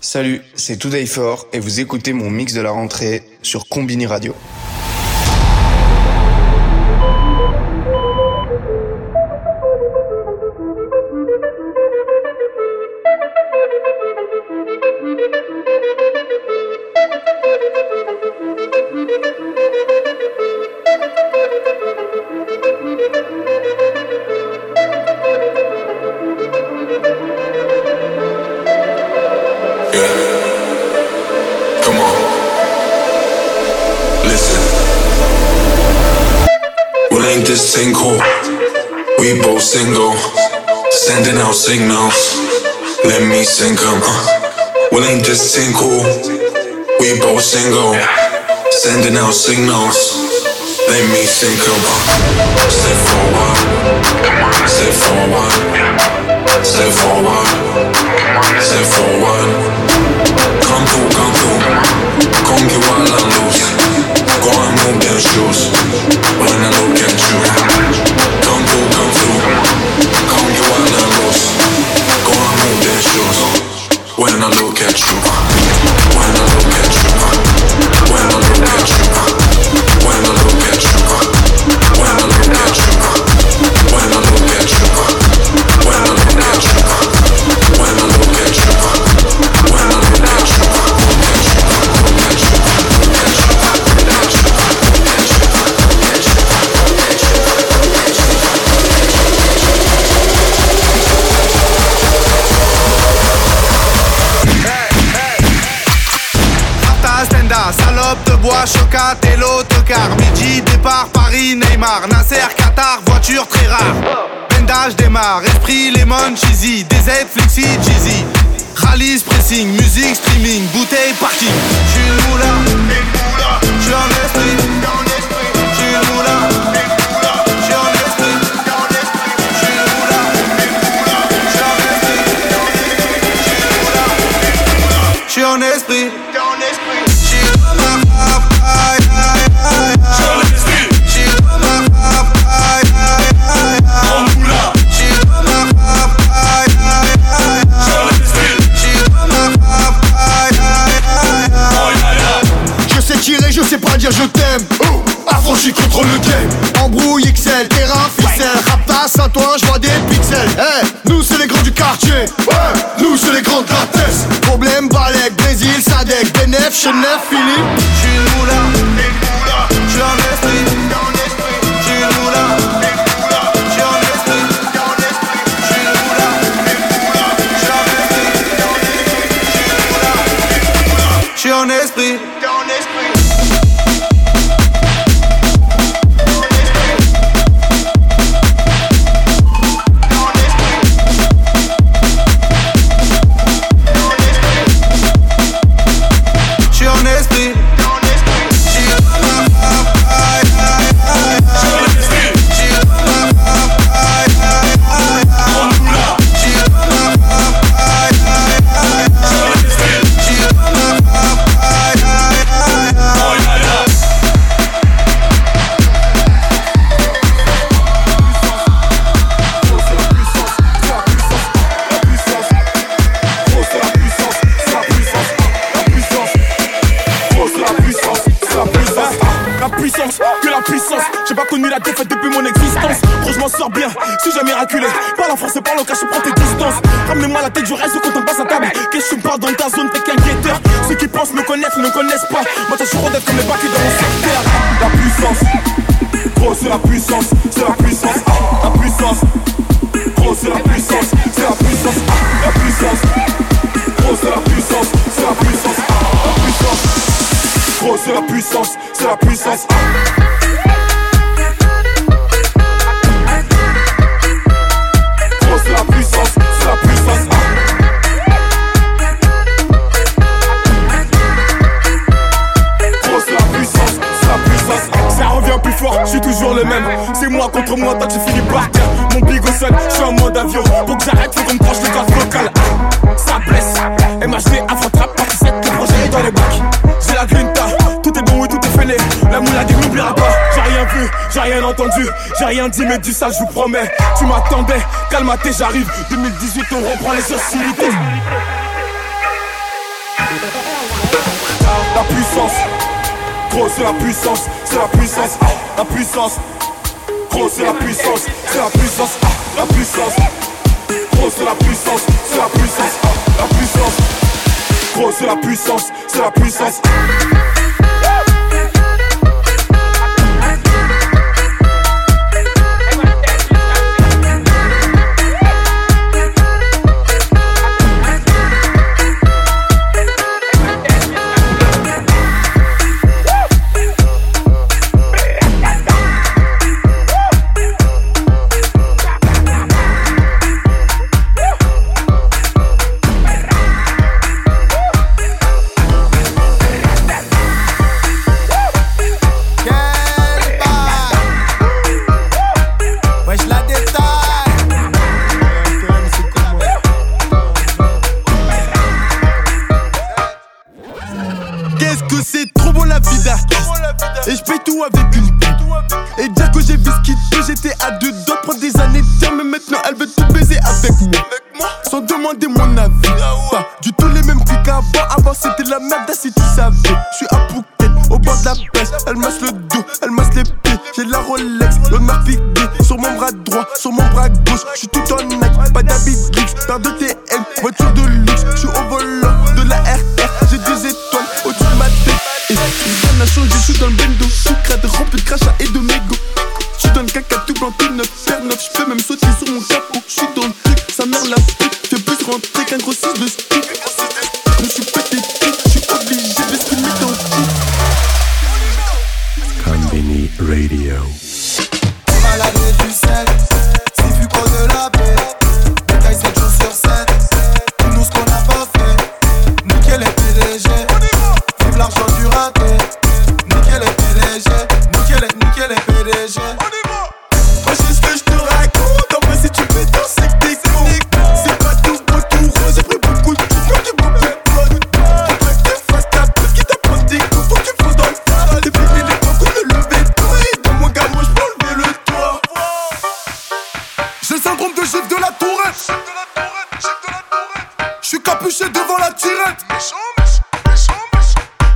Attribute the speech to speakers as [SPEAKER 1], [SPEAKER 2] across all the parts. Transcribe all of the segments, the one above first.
[SPEAKER 1] Salut, c'est Today For et vous écoutez mon mix de la rentrée sur Combini Radio.
[SPEAKER 2] single, sending out signals. Let me sink em. Uh. We ain't just single, we both single, sending out signals. Let me sink em. Uh. Step forward, step forward, step forward, step forward. Come on. Come through, come through, come get wild and loose. Go and move them shoes when I look at you. at you, when I look at you, when I look at you.
[SPEAKER 3] Esprit, lemon, cheesy, DZ, flexi, cheesy. Rallye, pressing, musique, streaming, bouteille, parking. J'suis une moula.
[SPEAKER 4] Chanel Philippe.
[SPEAKER 5] moi tant que j'ai fini par terre. Mon seul, je suis en mode avion. Pour que j'arrête, faut qu'on me tranche le corps vocal. Ça blesse, MHD affrontera par 7 le projet est dans les bacs. J'ai la grinta, tout est bon, et tout est fêlé. La moula dit n'oubliera pas. J'ai rien
[SPEAKER 4] vu, j'ai rien entendu, j'ai rien dit, mais du ça, je vous promets. Tu m'attendais, calmaté, j'arrive. 2018, on reprend les sociétés. La puissance, gros, c'est la puissance, c'est la puissance, la puissance. C'est la puissance, c'est la puissance, ah, la puissance. C'est la puissance, c'est la puissance, ah, la puissance. C'est la puissance, c'est la puissance.
[SPEAKER 6] Qu'est-ce que c'est trop beau la vie d'artiste. Et je
[SPEAKER 7] paye tout avec une pute. Et dire que j'ai vu ce qu'il j'étais à deux doigts prendre des années de Mais maintenant elle veut tout baiser avec moi. Sans demander mon avis. Pas bah, du tout les mêmes trucs qu'avant. Avant c'était la merde si tu savais. Je suis à Phuket au bord de la pêche. Elle masse le dos, elle masse les pieds. J'ai la Rolex, le Marfigué Sur mon bras droit, sur mon bras gauche. Je suis tout en acte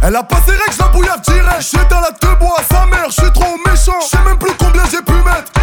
[SPEAKER 7] Elle a passé règles, je la bouillave direct. J'étais à la te bois, sa mère, je suis trop méchant. Je sais même plus combien j'ai pu mettre.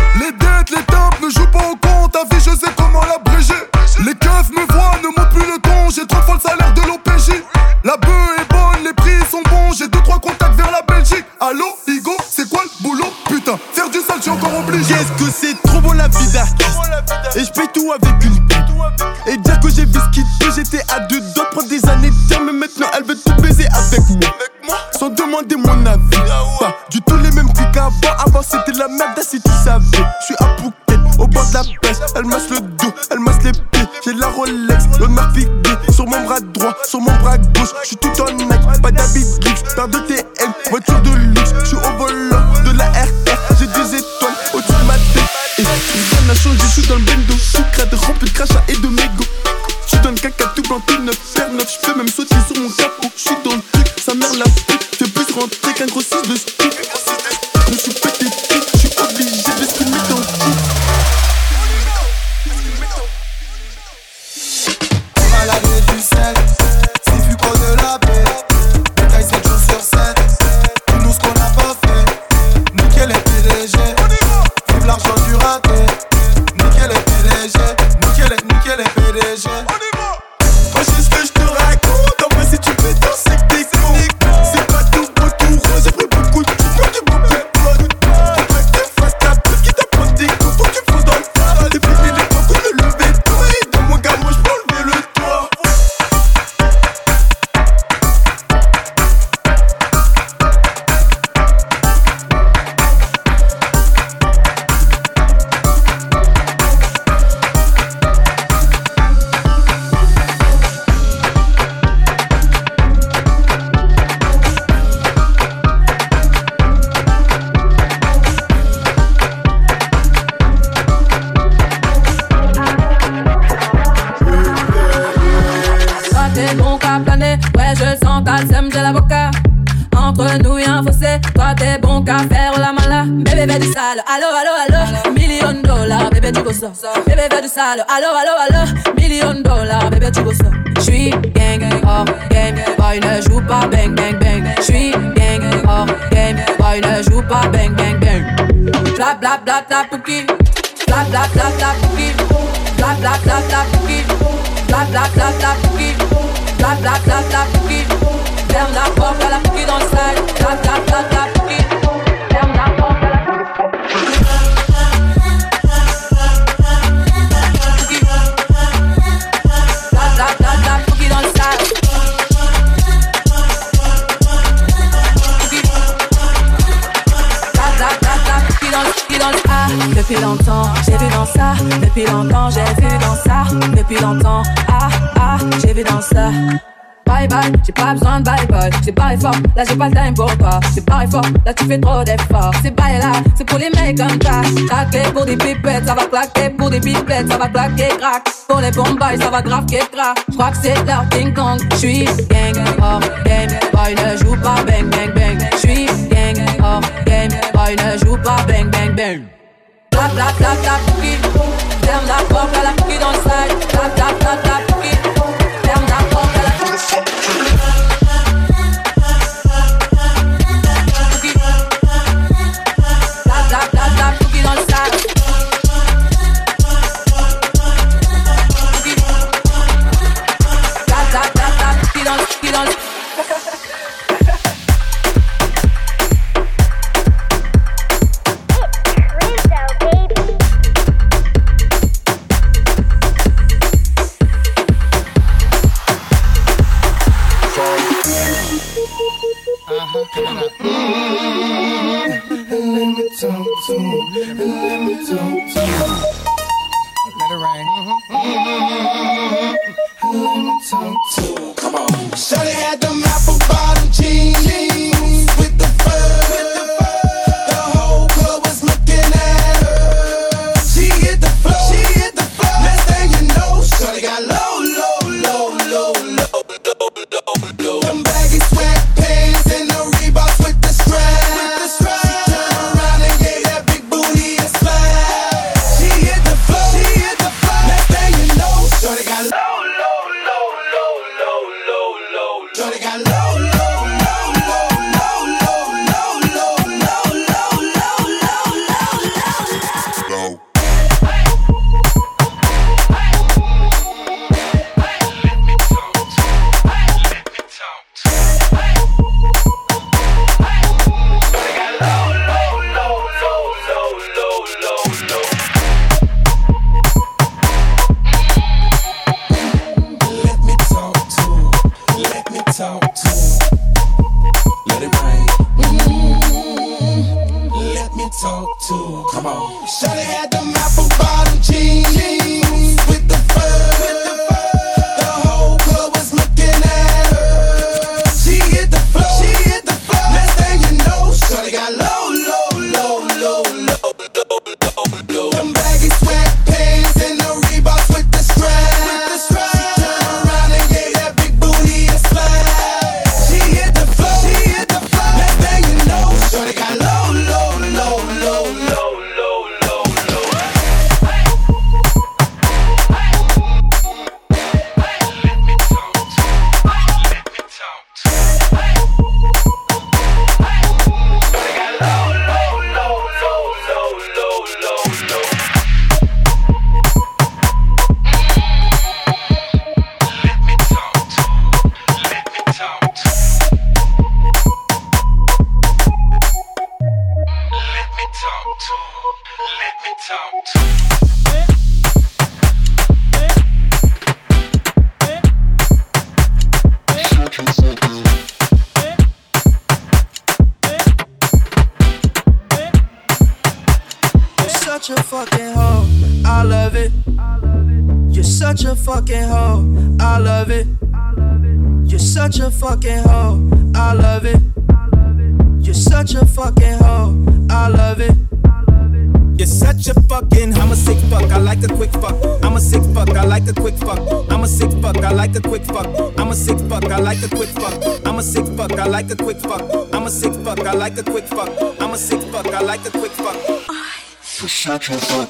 [SPEAKER 7] depuis longtemps, j'ai vu dans ça, depuis longtemps, j'ai vu dans ça, depuis longtemps, ah ah, j'ai vu dans ça. Bye bye, j'ai pas besoin de bye bye. J'ai pas fort, là j'ai pas le time pour pas. J'ai pas fort, là tu fais trop d'efforts. C'est bye là, c'est pour les mecs comme ça. Claquer pour des pipettes, ça va claquer pour des pipettes, ça va claquer crack. Pour les bombes ça va grave que crack. J'crois que c'est leur ding dong. J'suis gang oh game, boy ne joue pas bang bang bang. J'suis gang oh game, boy ne joue pas bang bang bang.
[SPEAKER 8] Clap, clap, clap, clap, cookie. Damn, that pop, got a cookie on the
[SPEAKER 9] side. Clap, clap, clap, clap. Yeah. actual soil.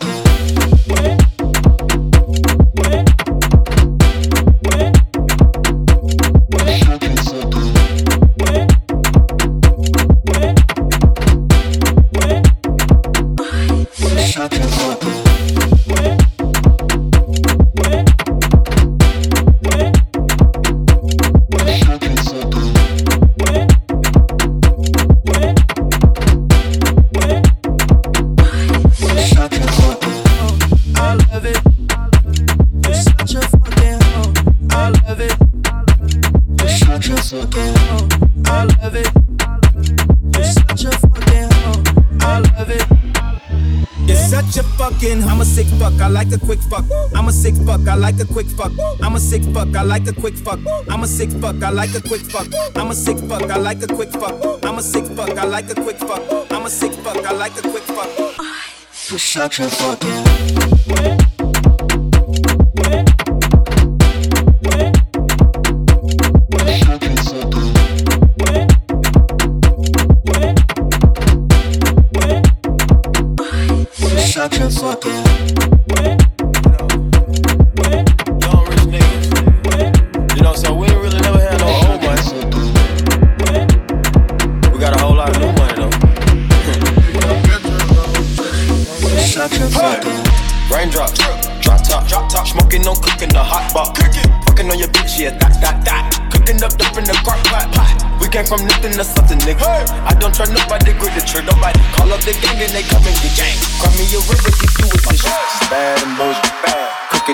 [SPEAKER 9] sick fuck, I like a quick fuck. I'm a sick fuck, I like a quick fuck. I'm a sick fuck, I like a quick fuck. I'm a sick fuck, I like a quick fuck. I'm a sick fuck, I like a quick fuck. I
[SPEAKER 10] was such a fucking.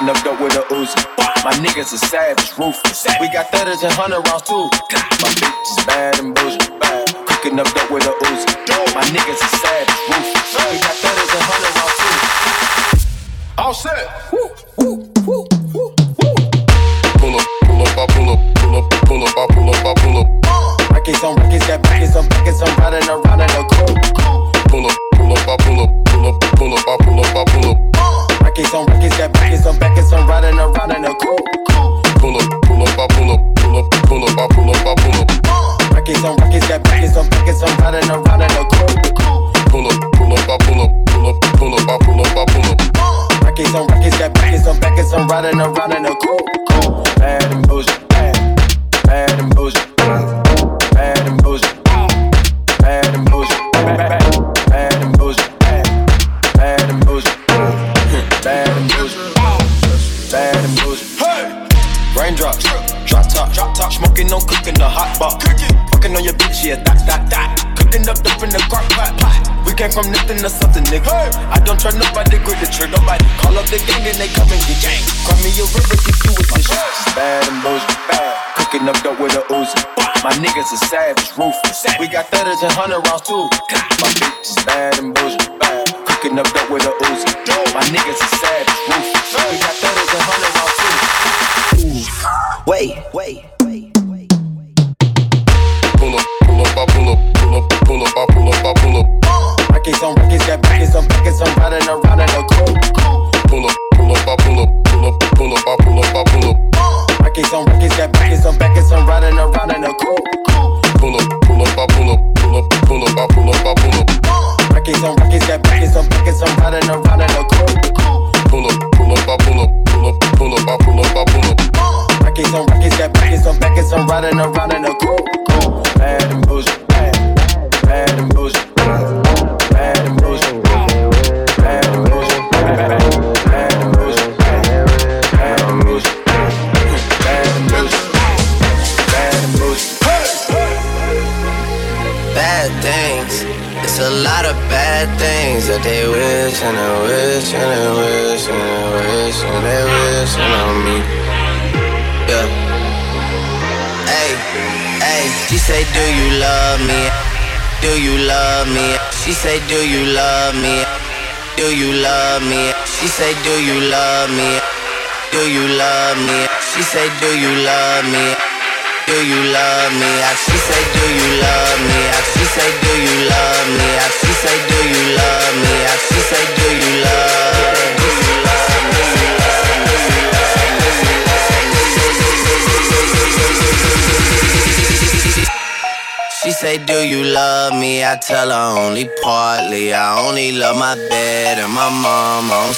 [SPEAKER 11] Hitting up dope with a Uzi. My niggas are savage, ruthless. We got thudders and hundred rounds too. My bitch is bad and bougie. Cooking up dope with a Uzi. My niggas are savage, ruthless. We got thudders and hundred rounds too. All set.
[SPEAKER 2] Woo, woo, woo, woo, woo. Pull up, pull up, I pull up, pull up, pull up, I pull up, I pull up.
[SPEAKER 11] Rackets on rackets, got rackets on rackets on riding around in a cool, cool, bad and bougie, bad, bad and bougie, raindrops, drop top, drop top, smoking no cooking the hot box, fucking on your bitch, yeah, cooking up in the pot. We came from nothing to something, nigga. I don't try no up the gang and they come and get gang. Cry me a river, keep you with my tissue. Bad and bullshit, bad. Cooking up dope with a Uzi. My niggas are savage, ruthless. We got thudders and hundred rounds too.
[SPEAKER 12] say, Do you love me? Do you love me? She say, Do you love me? Do you love me? She say, Do you love me? She say, Do you love me? She say, Do you love me? She say, Do you love me? She say, Do you love me? I tell her only partly. I only love my bed and my mom on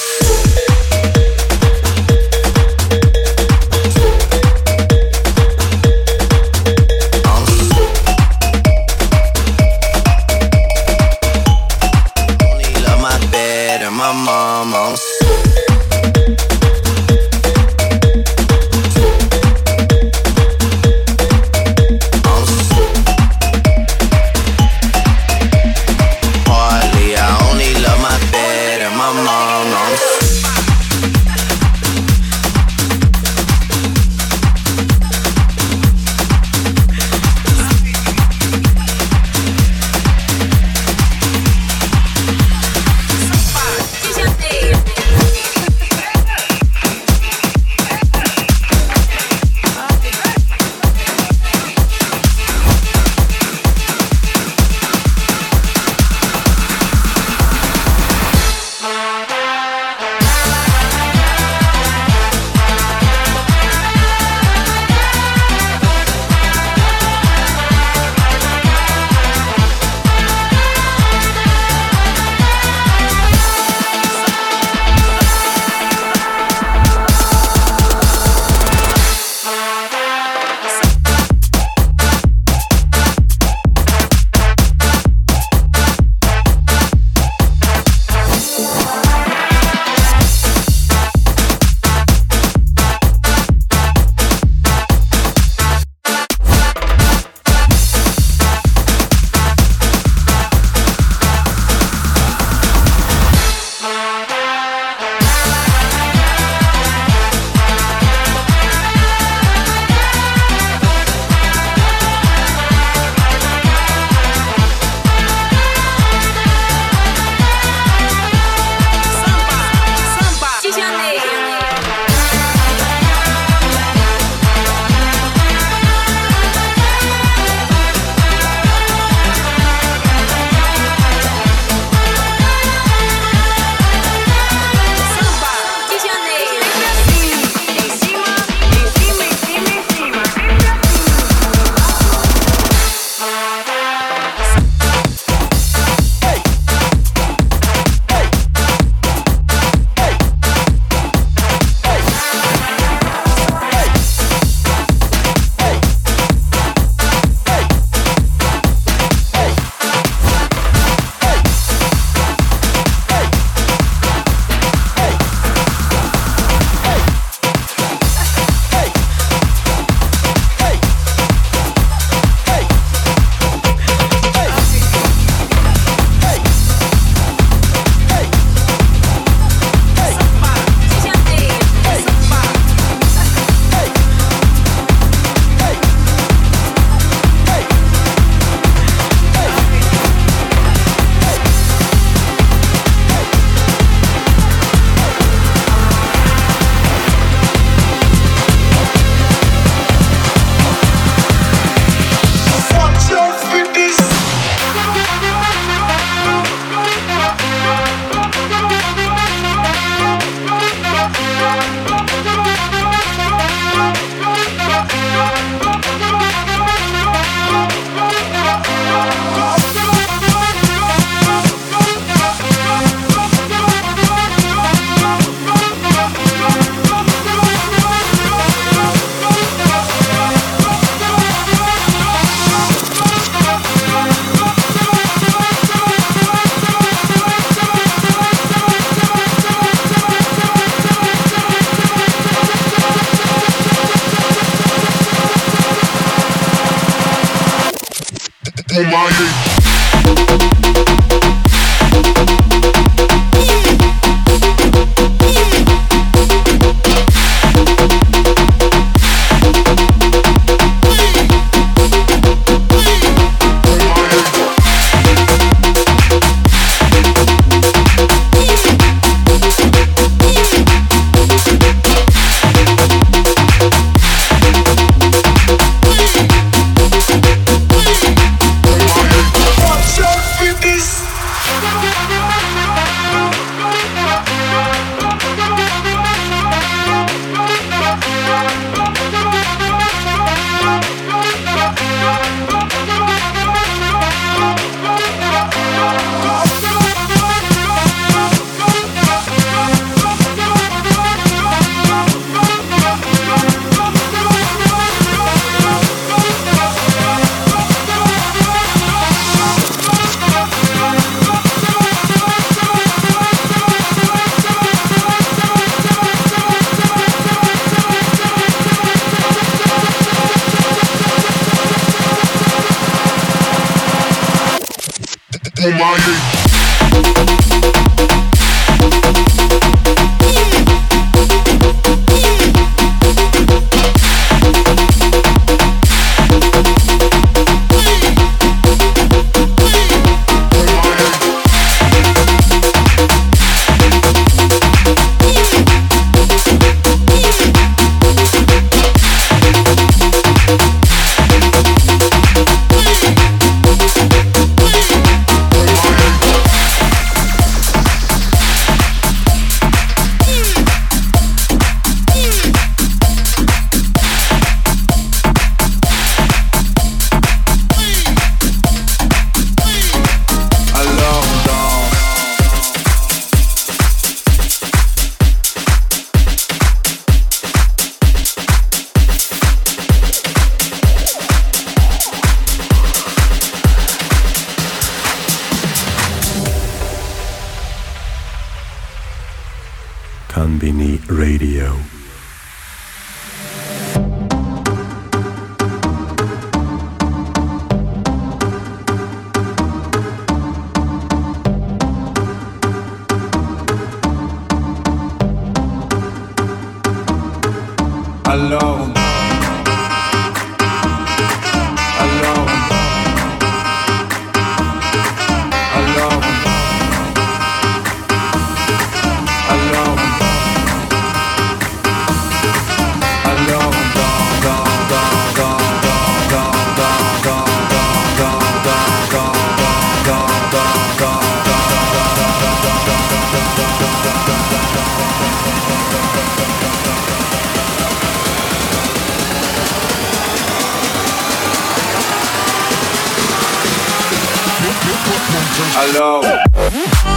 [SPEAKER 13] Mm-hmm.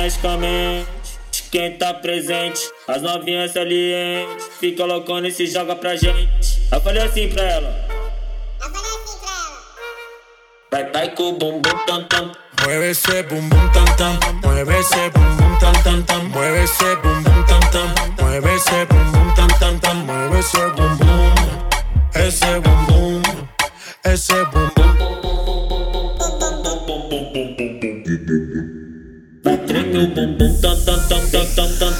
[SPEAKER 13] freneticamente. Quem tá presente, as novinhas salientes. Fica loucona e se joga pra gente. Eu falei assim pra ela. Eu falei assim pra ela. Vai, vai com o bumbum tam tam.
[SPEAKER 14] Mueve esse bumbum tam tam. Mueve esse bumbum tam tam tam. Mueve esse bumbum tam tam. Mueve esse bumbum tam tam tam. Mueve
[SPEAKER 13] esse bumbum. Esse bumbum. Esse bumbum.
[SPEAKER 15] Boom boom, dum dum dum dum dum dum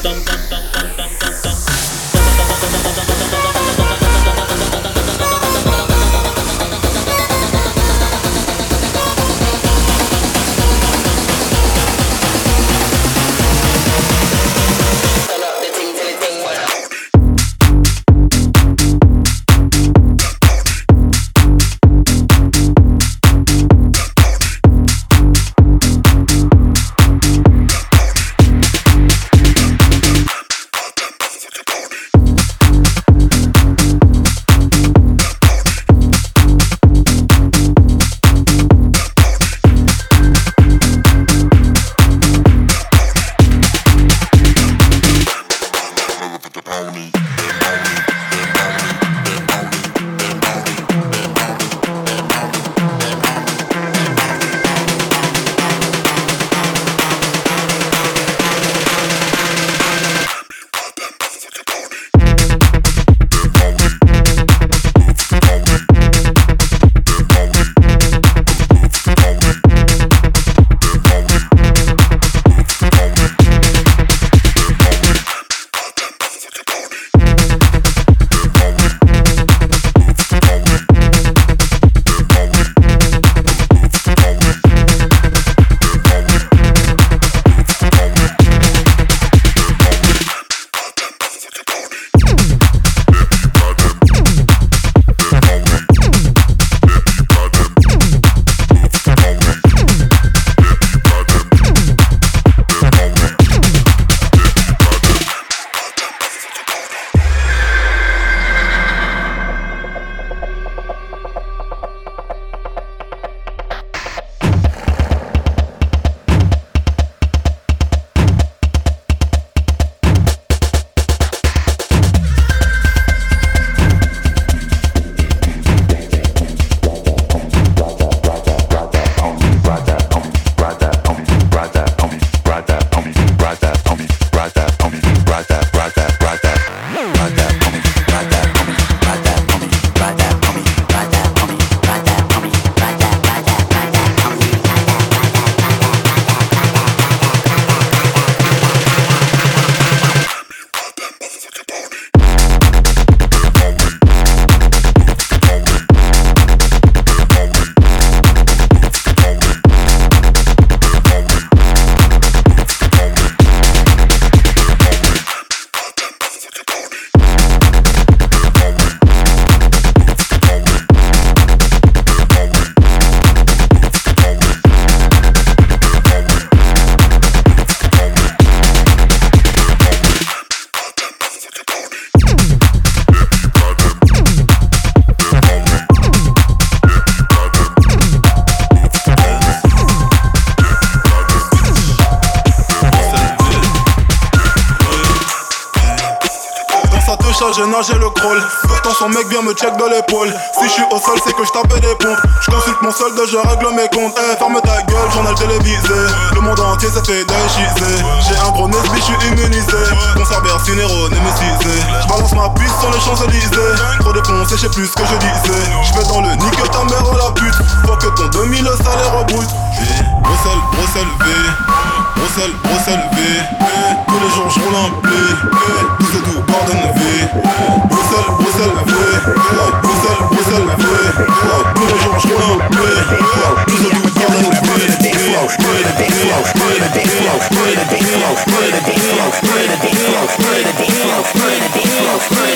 [SPEAKER 15] me check de l'épaule. Si je suis au sol, c'est que je tape des pompes. Je consulte mon solde, je règle mes comptes. Eh, ferme ta gueule, journal télévisé. Le monde entier s'est fait déchiser. J'ai un gros nez, je suis immunisé. Mon cerveau cinéro, némétisé. Je balance ma piste sur les Champs-Élysées. Trop dépensé, je sais plus ce que je disais. Bruxelles, Bruxelles V. Tous les jours je roule un blé. Tous et tout, pardonne V. Bruxelles, Bruxelles V. Bruxelles, Bruxelles V. Tous les jours je roule un blé.
[SPEAKER 10] Tous et
[SPEAKER 16] tout, pardonne V. Murder,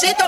[SPEAKER 16] necesito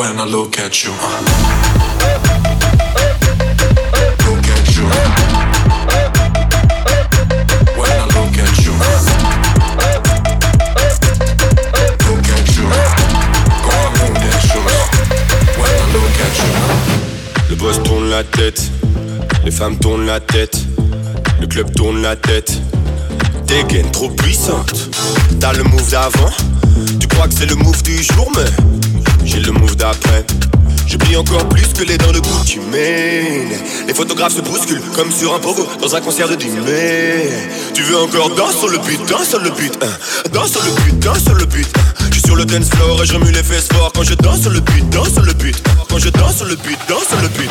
[SPEAKER 17] when I look at you.
[SPEAKER 18] Les femmes tournent la tête, le club tourne la tête. Dégaine trop puissante. T'as le move d'avant, tu crois que c'est le move du jour, mais j'ai le move d'après. Je encore plus que les dents de mets Les photographes se bousculent comme sur un pogo dans un concert de dîner. Tu veux encore danser sur le beat, danse sur le beat, hein. danse sur le beat, danse sur le. Je suis sur le dance floor et je remue les fesses fort quand je danse le beat, danse le beat. Quand je danse sur le beat, danse le beat.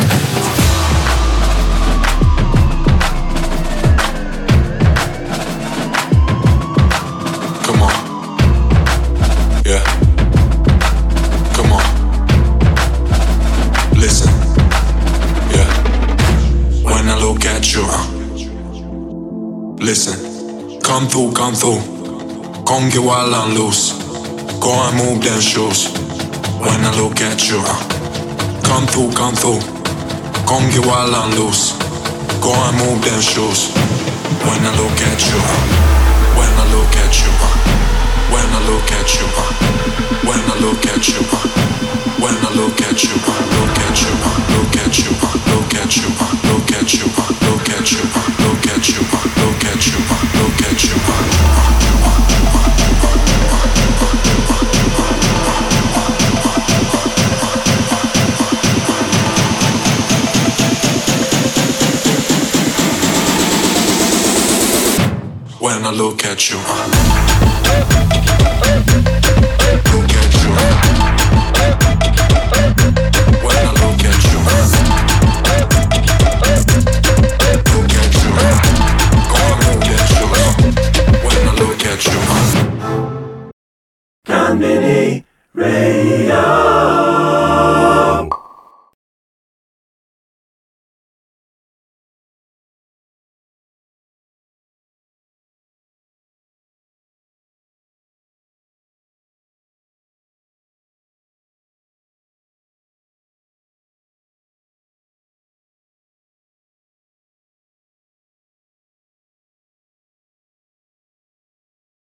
[SPEAKER 2] Listen, come through, come through. Come get wild and loose. Go and move them shoes. When I look at you, come through, come through. Come get wild and loose. Go and move them shoes. When I look at you, when I look at you, when I look at you, when I look at you, when I look at you, look at you, look at you, look at you, look at you, look at you, look at you, look at you, look at you. I look at you.